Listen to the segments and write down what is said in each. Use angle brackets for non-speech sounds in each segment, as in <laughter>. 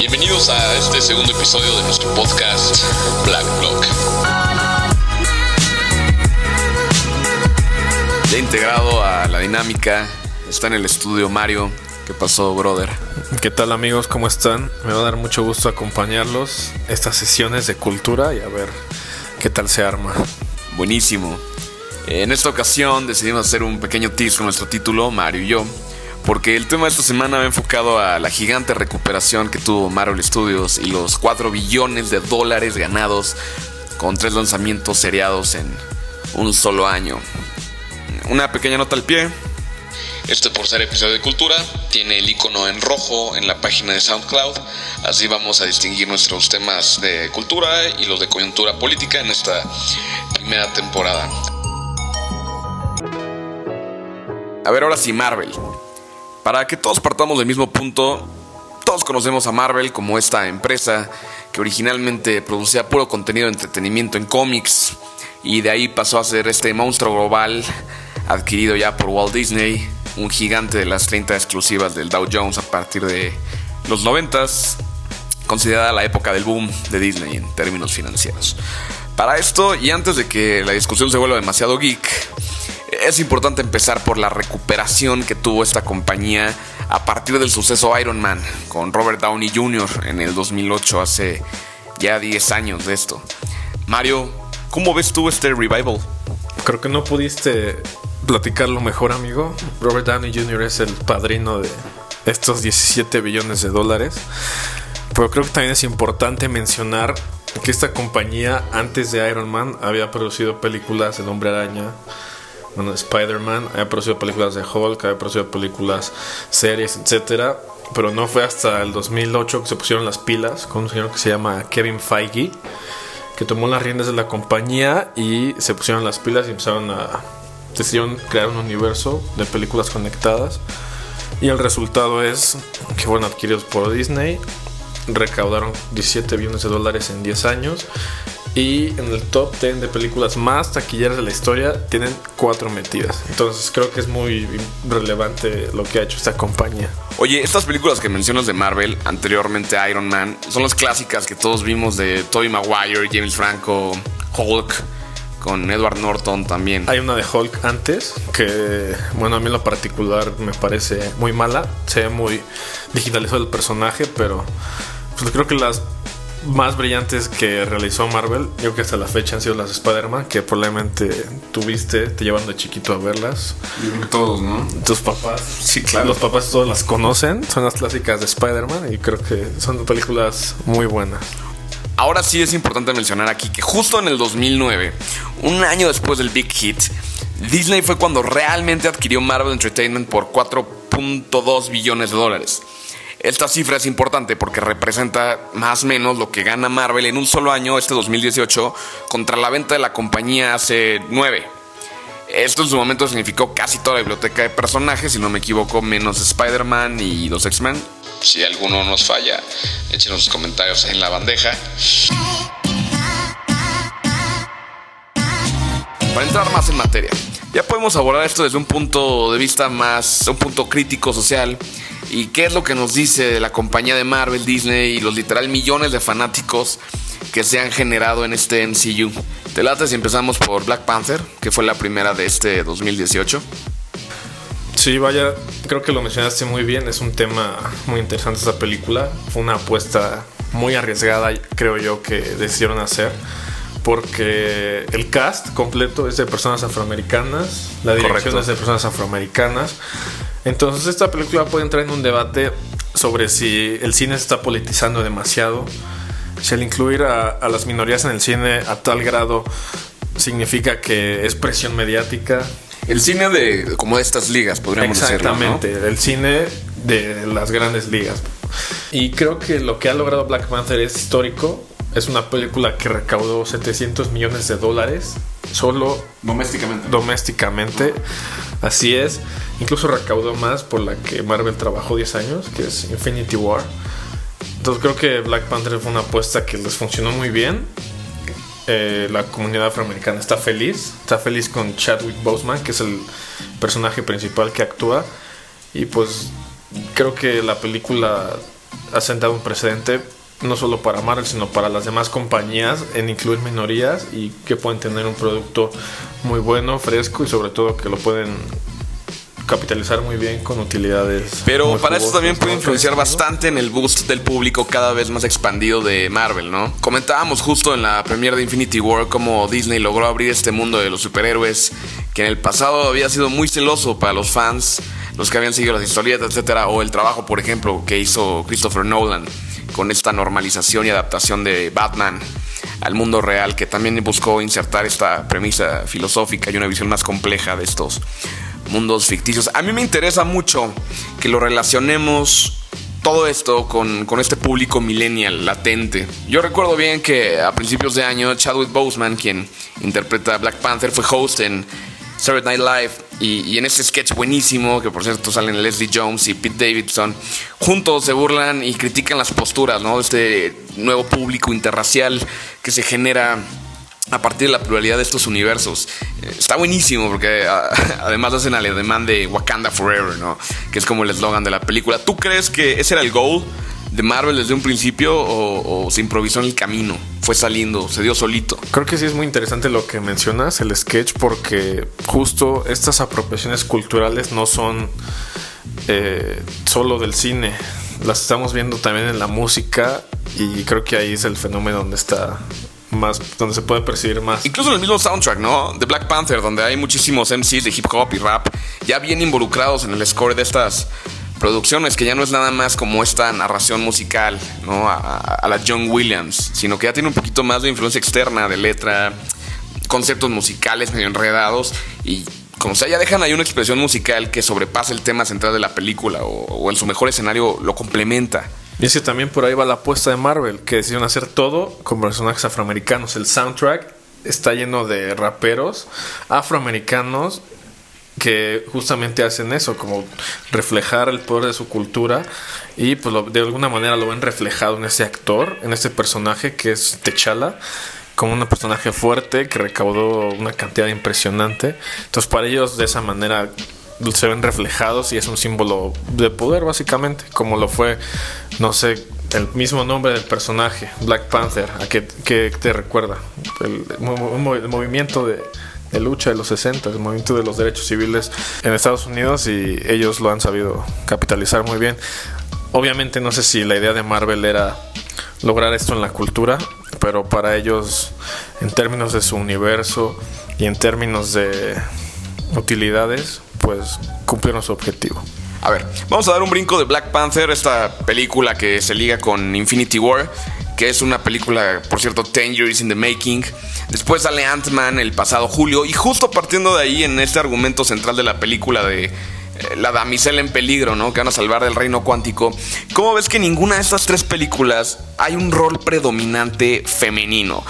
Bienvenidos a este segundo episodio de nuestro podcast Black Block. Ya integrado a la dinámica, está en el estudio Mario. ¿Qué pasó, brother? ¿Qué tal amigos? ¿Cómo están? Me va a dar mucho gusto acompañarlos estas sesiones de cultura y a ver qué tal se arma. Buenísimo. En esta ocasión decidimos hacer un pequeño tease con nuestro título, Mario y yo, porque el tema de esta semana va enfocado a la gigante recuperación que tuvo Marvel Studios y los 4 billones de dólares ganados con tres lanzamientos seriados en un solo año. Una pequeña nota al pie. Este por ser episodio de cultura tiene el icono en rojo en la página de SoundCloud, así vamos a distinguir nuestros temas de cultura y los de coyuntura política en esta primera temporada. A ver, ahora sí, Marvel. Para que todos partamos del mismo punto, todos conocemos a Marvel como esta empresa que originalmente producía puro contenido de entretenimiento en cómics y de ahí pasó a ser este monstruo global adquirido ya por Walt Disney, un gigante de las 30 exclusivas del Dow Jones a partir de los 90, considerada la época del boom de Disney en términos financieros. Para esto, y antes de que la discusión se vuelva demasiado geek, es importante empezar por la recuperación que tuvo esta compañía a partir del suceso Iron Man con Robert Downey Jr. en el 2008, hace ya 10 años de esto. Mario, ¿cómo ves tú este revival? Creo que no pudiste platicarlo mejor, amigo. Robert Downey Jr. es el padrino de estos 17 billones de dólares. Pero creo que también es importante mencionar que esta compañía, antes de Iron Man, había producido películas El Hombre Araña, bueno, Spider-Man, había producido películas de Hulk, había producido películas, series, etcétera. Pero no fue hasta el 2008 que se pusieron las pilas con un señor que se llama Kevin Feige, que tomó las riendas de la compañía y se pusieron las pilas y empezaron a. decidieron crear un universo de películas conectadas. Y el resultado es que fueron adquiridos por Disney, recaudaron 17 billones de dólares en 10 años y en el top 10 de películas más taquilleras de la historia tienen cuatro metidas. Entonces creo que es muy relevante lo que ha hecho esta compañía. Oye, estas películas que mencionas de Marvel, anteriormente Iron Man, son las clásicas que todos vimos de Tobey Maguire, James Franco, Hulk, con Edward Norton también. Hay una de Hulk antes que, bueno, a mí en lo particular me parece muy mala. Se ve muy digitalizado el personaje, pero pues creo que las más brillantes que realizó Marvel, yo creo que hasta la fecha han sido las Spider-Man, que probablemente tuviste, te llevan de chiquito a verlas. Todos, ¿no? Tus papás. Sí, claro. Los papás todos las conocen, son las clásicas de Spider-Man y creo que son películas muy buenas. Ahora sí es importante mencionar aquí que justo en el 2009, un año después del Big Hit, Disney fue cuando realmente adquirió Marvel Entertainment por 4.2 billones de dólares. Esta cifra es importante porque representa más o menos lo que gana Marvel en un solo año, este 2018, contra la venta de la compañía hace 9. Esto en su momento significó casi toda la biblioteca de personajes, si no me equivoco, menos Spider-Man y los X-Men. Si alguno nos falla, échenos sus comentarios en la bandeja. Para entrar más en materia, ya podemos abordar esto desde un punto de vista más, un punto crítico social. ¿Y qué es lo que nos dice la compañía de Marvel, Disney y los literal millones de fanáticos que se han generado en este MCU? Te late si empezamos por Black Panther, que fue la primera de este 2018. Sí, vaya, creo que lo mencionaste muy bien. Es un tema muy interesante esta película. Fue una apuesta muy arriesgada, creo yo, que decidieron hacer. Porque el cast completo es de personas afroamericanas, la dirección Correcto. es de personas afroamericanas. Entonces esta película puede entrar en un debate sobre si el cine se está politizando demasiado, si el incluir a, a las minorías en el cine a tal grado significa que es presión mediática, El cine de como de estas ligas, podríamos decirlo. ¿no? Exactamente, el cine de las grandes ligas. Y creo que lo que ha logrado Black Panther es histórico. Es una película que recaudó 700 millones de dólares solo Domésticamente. domésticamente. Así es. Incluso recaudó más por la que Marvel trabajó 10 años, que es Infinity War. Entonces creo que Black Panther fue una apuesta que les funcionó muy bien. Eh, la comunidad afroamericana está feliz. Está feliz con Chadwick Boseman, que es el personaje principal que actúa. Y pues creo que la película ha sentado un precedente no solo para Marvel, sino para las demás compañías en incluir minorías y que pueden tener un producto muy bueno, fresco y sobre todo que lo pueden capitalizar muy bien con utilidades. Pero para eso también puede influenciar bastante en el boost del público cada vez más expandido de Marvel, ¿no? Comentábamos justo en la premiere de Infinity War cómo Disney logró abrir este mundo de los superhéroes que en el pasado había sido muy celoso para los fans, los que habían seguido las historietas, etcétera, o el trabajo, por ejemplo, que hizo Christopher Nolan con esta normalización y adaptación de Batman al mundo real, que también buscó insertar esta premisa filosófica y una visión más compleja de estos mundos ficticios. A mí me interesa mucho que lo relacionemos todo esto con, este público millennial latente. Yo recuerdo bien que a principios de año Chadwick Boseman, quien interpreta a Black Panther, fue host en Saturday Night Live y, en ese sketch buenísimo, que por cierto salen Leslie Jones y Pete Davidson, juntos se burlan y critican las posturas ¿no? este nuevo público interracial que se genera a partir de la pluralidad de estos universos. Eh, está buenísimo porque <laughs> además hacen al ademán de Wakanda Forever, ¿no? Que es como el eslogan de la película. ¿Tú crees que ese era el goal de Marvel desde un principio o, se improvisó en el camino? Fue saliendo, se dio solito. Creo que sí es muy interesante lo que mencionas, el sketch, porque justo estas apropiaciones culturales no son eh, solo del cine. Las estamos viendo también en la música y creo que ahí es el fenómeno donde está más, donde se puede percibir más. Incluso en el mismo soundtrack, ¿no? De Black Panther, donde hay muchísimos MCs de hip hop y rap ya bien involucrados en el score de estas producciones, que ya no es nada más como esta narración musical, ¿no? A, la John Williams, sino que ya tiene un poquito más de influencia externa, de letra, conceptos musicales medio enredados y como sea, ya dejan ahí una expresión musical que sobrepasa el tema central de la película o, o en su mejor escenario lo complementa. Y es que también por ahí va la apuesta de Marvel, que decidieron hacer todo con personajes afroamericanos. El soundtrack está lleno de raperos afroamericanos que justamente hacen eso, como reflejar el poder de su cultura y pues de alguna manera lo ven reflejado en ese actor, en ese personaje que es T'Challa, como un personaje fuerte que recaudó una cantidad impresionante. Entonces para ellos de esa manera se ven reflejados y es un símbolo de poder básicamente, como lo fue, no sé, el mismo nombre del personaje, Black Panther, ¿a qué, te recuerda? El, movimiento de, lucha de los 60, el movimiento de los derechos civiles en Estados Unidos y ellos lo han sabido capitalizar muy bien. Obviamente no sé si la idea de Marvel era lograr esto en la cultura, pero para ellos en términos de su universo y en términos de utilidades, pues cumplieron su objetivo. A ver, vamos a dar un brinco de Black Panther, esta película que se liga con Infinity War, que es una película, por cierto, 10 years in the making. Después sale Ant-Man el pasado julio, y justo partiendo de ahí, en este argumento central de la película de eh, la damisela en peligro, ¿no? Que van a salvar del reino cuántico. ¿Cómo ves que en ninguna de estas tres películas hay un rol predominante femenino?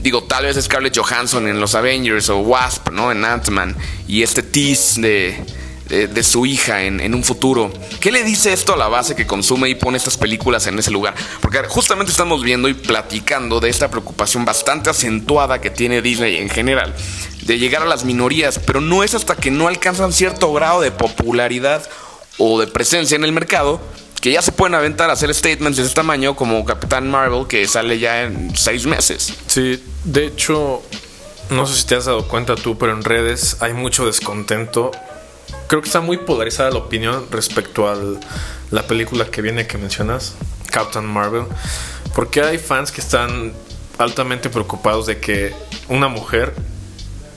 digo, tal vez Scarlett Johansson en los Avengers o Wasp, ¿no? En Ant-Man y este tease de, de, su hija en, en, un futuro. ¿Qué le dice esto a la base que consume y pone estas películas en ese lugar? Porque justamente estamos viendo y platicando de esta preocupación bastante acentuada que tiene Disney en general de llegar a las minorías, pero no es hasta que no alcanzan cierto grado de popularidad o de presencia en el mercado que ya se pueden aventar a hacer statements de ese tamaño como Capitán Marvel que sale ya en seis meses. Sí, de hecho, no sé si te has dado cuenta tú, pero en redes hay mucho descontento. Creo que está muy polarizada la opinión respecto a la película que viene que mencionas, Captain Marvel, porque hay fans que están altamente preocupados de que una mujer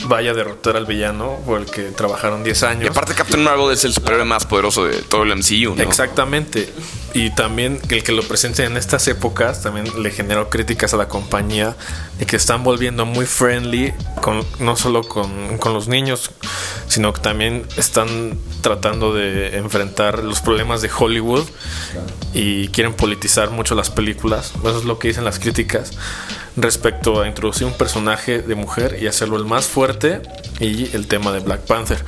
vaya a derrotar al villano por el que trabajaron 10 años. Y aparte Captain Marvel es el superhéroe más poderoso de todo el MCU, ¿no? Exactamente. Y también el que lo presente en estas épocas también le generó críticas a la compañía de que están volviendo muy friendly, con, no solo con, con los niños, sino que también están tratando de enfrentar los problemas de Hollywood y quieren politizar mucho las películas. Eso es lo que dicen las críticas respecto a introducir un personaje de mujer y hacerlo el más fuerte y el tema de Black Panther.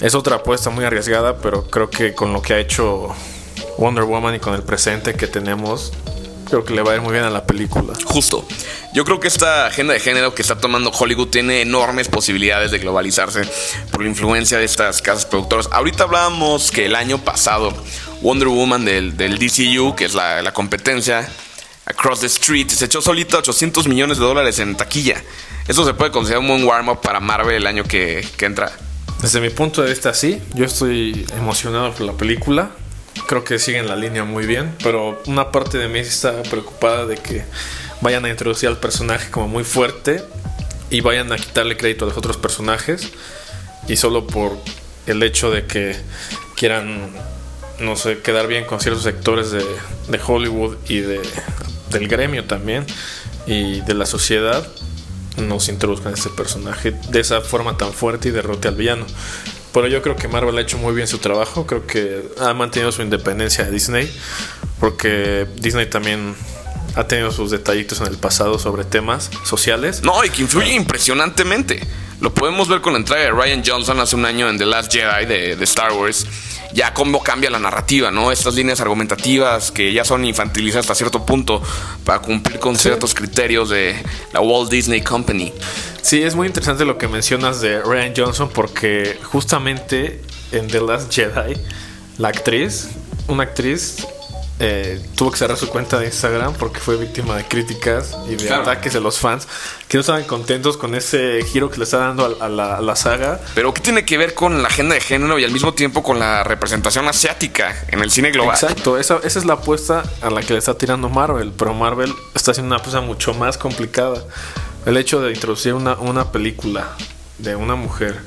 Es otra apuesta muy arriesgada, pero creo que con lo que ha hecho Wonder Woman y con el presente que tenemos, creo que le va a ir muy bien a la película. Justo. Yo creo que esta agenda de género que está tomando Hollywood tiene enormes posibilidades de globalizarse por la influencia de estas casas productoras. Ahorita hablábamos que el año pasado Wonder Woman del, del DCU, que es la, la competencia, Across the Street, se echó solita 800 millones de dólares en taquilla. Eso se puede considerar un buen warm-up para Marvel el año que, entra. Desde mi punto de vista, sí. Yo estoy emocionado por la película. Creo que siguen la línea muy bien. Pero una parte de mí está preocupada de que vayan a introducir al personaje como muy fuerte y vayan a quitarle crédito a los otros personajes. Y solo por el hecho de que quieran, no sé, quedar bien con ciertos sectores de Hollywood y de, del gremio también y de la sociedad, nos introduzcan este personaje de esa forma tan fuerte y derrote al villano. Pero yo creo que Marvel ha hecho muy bien su trabajo, creo que ha mantenido su independencia de Disney, porque Disney también ha tenido sus detallitos en el pasado sobre temas sociales. No, y que influye impresionantemente. Lo podemos ver con la entrada de Ryan Johnson hace un año en The Last Jedi de, de Star Wars. Ya cómo cambia la narrativa, ¿no? Estas líneas argumentativas que ya son infantilizadas hasta cierto punto para cumplir con ciertos criterios de la Walt Disney Company. Sí, es muy interesante lo que mencionas de Ryan Johnson porque justamente en The Last Jedi, la actriz, una actriz eh, tuvo que cerrar su cuenta de Instagram porque fue víctima de críticas y de Claro. ataques de los fans que no estaban contentos con ese giro que le está dando a, a la, a la saga. Pero ¿qué tiene que ver con la agenda de género y al mismo tiempo con la representación asiática en el cine global? Exacto, esa, esa es la apuesta a la que le está tirando Marvel, pero Marvel está haciendo una apuesta mucho más complicada. El hecho de introducir una, una película de una mujer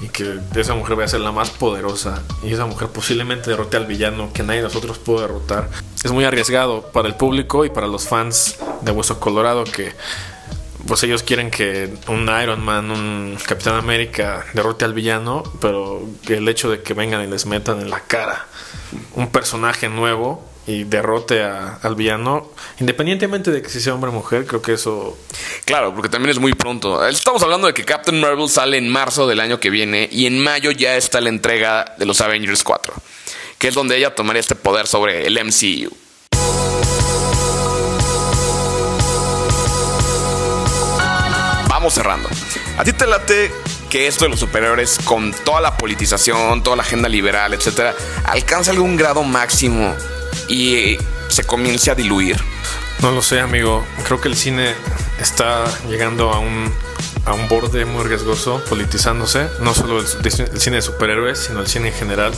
y que esa mujer vaya a ser la más poderosa y esa mujer posiblemente derrote al villano que nadie de nosotros pudo derrotar. Es muy arriesgado para el público y para los fans de Hueso Colorado que pues ellos quieren que un Iron Man, un Capitán América derrote al villano, pero el hecho de que vengan y les metan en la cara un personaje nuevo y derrote a- al villano, independientemente de que si sea hombre o mujer, creo que eso Claro, porque también es muy pronto. Estamos hablando de que Captain Marvel sale en marzo del año que viene y en mayo ya está la entrega de los Avengers 4, que es donde ella tomaría este poder sobre el MCU. Vamos cerrando. ¿A ti te late que esto de los superhéroes, con toda la politización, toda la agenda liberal, etcétera, alcance algún grado máximo y se comience a diluir? no lo sé, amigo. Creo que el cine está llegando a un a un borde muy riesgoso, politizándose, no solo el, cine de superhéroes, sino el cine en general.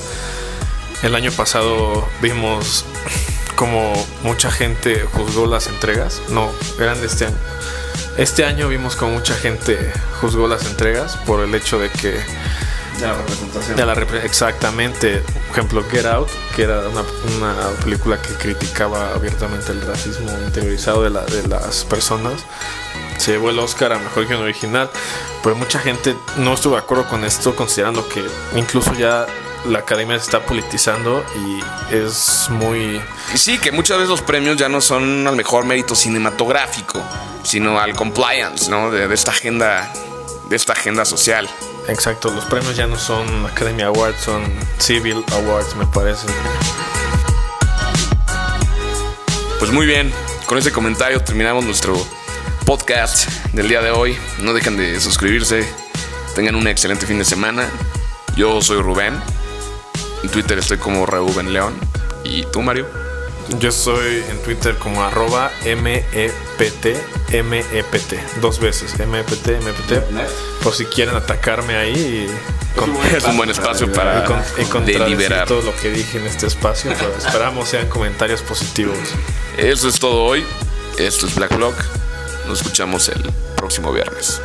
El año pasado vimos como mucha gente juzgó las entregas. No, eran de este año. Este año vimos como mucha gente juzgó las entregas por el hecho de que la representación. de la repre- exactamente, por ejemplo, Get Out, que era una, una película que criticaba abiertamente el racismo interiorizado de, la- de las personas. Se llevó el Oscar a Mejor Guión Original, pero mucha gente no estuvo de acuerdo con esto, considerando que incluso ya la academia se está politizando y es muy... Y sí, que muchas veces los premios ya no son al mejor mérito cinematográfico, sino al compliance, ¿no? De, de esta agenda, de esta agenda social. Exacto, los premios ya no son Academy Awards, son Civil Awards, me parece. Pues muy bien, con ese comentario terminamos nuestro podcast del día de hoy. No dejen de suscribirse. Tengan un excelente fin de semana. Yo soy Rubén. En Twitter estoy como Reuben León. ¿Y tú, Mario? Yo soy en Twitter como arroba MEPT, MEPT, dos veces, MEPT, MEPT, por si quieren atacarme ahí y, con- Es un <laughs> buen espacio para y con- y contradecir deliberar. todo lo que dije en este espacio, pero <laughs> esperamos sean comentarios positivos. Eso es todo hoy. Esto es Black Block. Nos escuchamos el próximo viernes.